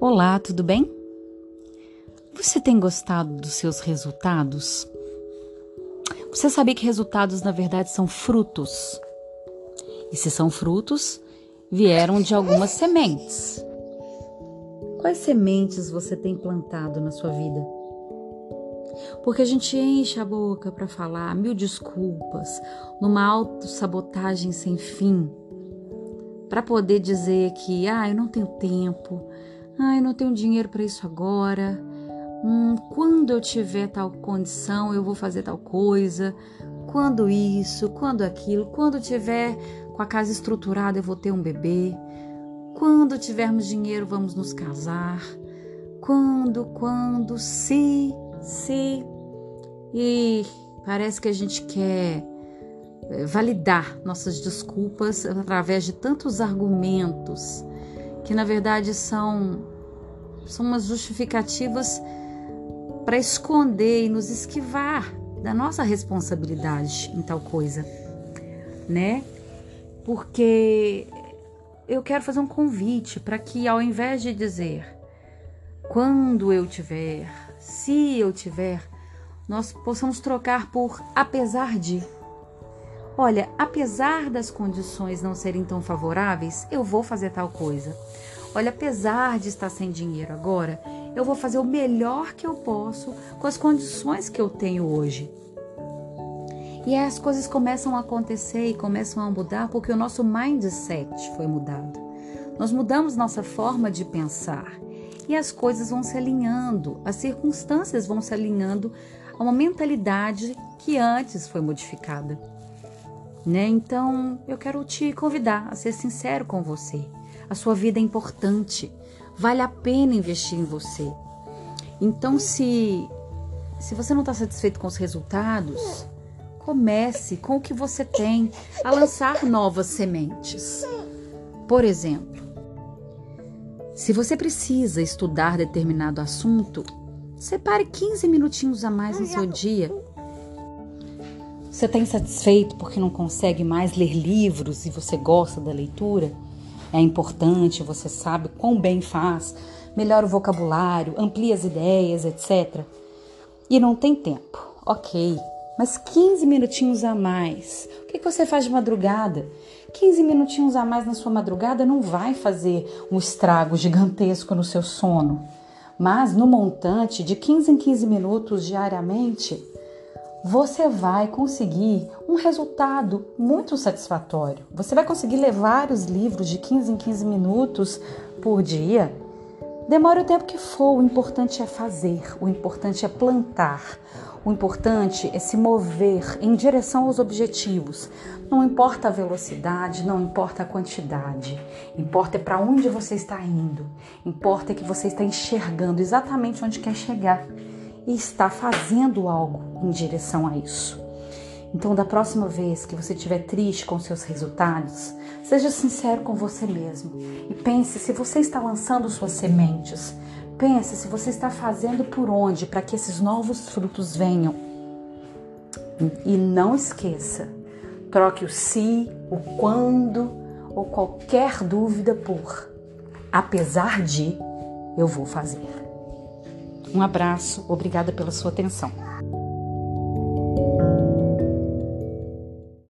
Olá, tudo bem? Você tem gostado dos seus resultados? Você sabia que resultados na verdade são frutos? E se são frutos, vieram de algumas sementes. Quais sementes você tem plantado na sua vida? Porque a gente enche a boca para falar mil desculpas, numa autossabotagem sem fim, para poder dizer que, ah, eu não tenho tempo, Ai, não tenho dinheiro para isso agora. Hum, quando eu tiver tal condição, eu vou fazer tal coisa. Quando isso, quando aquilo. Quando tiver com a casa estruturada, eu vou ter um bebê. Quando tivermos dinheiro, vamos nos casar. Quando, quando, se, se. E parece que a gente quer eh, validar nossas desculpas através de tantos argumentos que na verdade são, são umas justificativas para esconder e nos esquivar da nossa responsabilidade em tal coisa, né? Porque eu quero fazer um convite para que ao invés de dizer quando eu tiver, se eu tiver, nós possamos trocar por apesar de. Olha, apesar das condições não serem tão favoráveis, eu vou fazer tal coisa. Olha, apesar de estar sem dinheiro agora, eu vou fazer o melhor que eu posso com as condições que eu tenho hoje. E as coisas começam a acontecer e começam a mudar porque o nosso mindset foi mudado. Nós mudamos nossa forma de pensar e as coisas vão se alinhando, as circunstâncias vão se alinhando a uma mentalidade que antes foi modificada. Né? Então, eu quero te convidar a ser sincero com você. A sua vida é importante. Vale a pena investir em você. Então, se se você não está satisfeito com os resultados, comece com o que você tem a lançar novas sementes. Por exemplo, se você precisa estudar determinado assunto, separe 15 minutinhos a mais no seu dia. Você está insatisfeito porque não consegue mais ler livros e você gosta da leitura? é importante, você sabe quão bem faz, melhora o vocabulário, amplia as ideias, etc. E não tem tempo, ok, mas 15 minutinhos a mais. O que você faz de madrugada? 15 minutinhos a mais na sua madrugada não vai fazer um estrago gigantesco no seu sono. Mas no montante de 15 em 15 minutos diariamente, você vai conseguir um resultado muito satisfatório. Você vai conseguir ler vários livros de 15 em 15 minutos por dia. Demore o tempo que for, o importante é fazer, o importante é plantar, o importante é se mover em direção aos objetivos. Não importa a velocidade, não importa a quantidade, importa é para onde você está indo, importa é que você está enxergando exatamente onde quer chegar e está fazendo algo em direção a isso. Então, da próxima vez que você estiver triste com seus resultados, seja sincero com você mesmo e pense se você está lançando suas sementes. Pense se você está fazendo por onde para que esses novos frutos venham. E não esqueça, troque o se, o quando ou qualquer dúvida por apesar de eu vou fazer. Um abraço, obrigada pela sua atenção.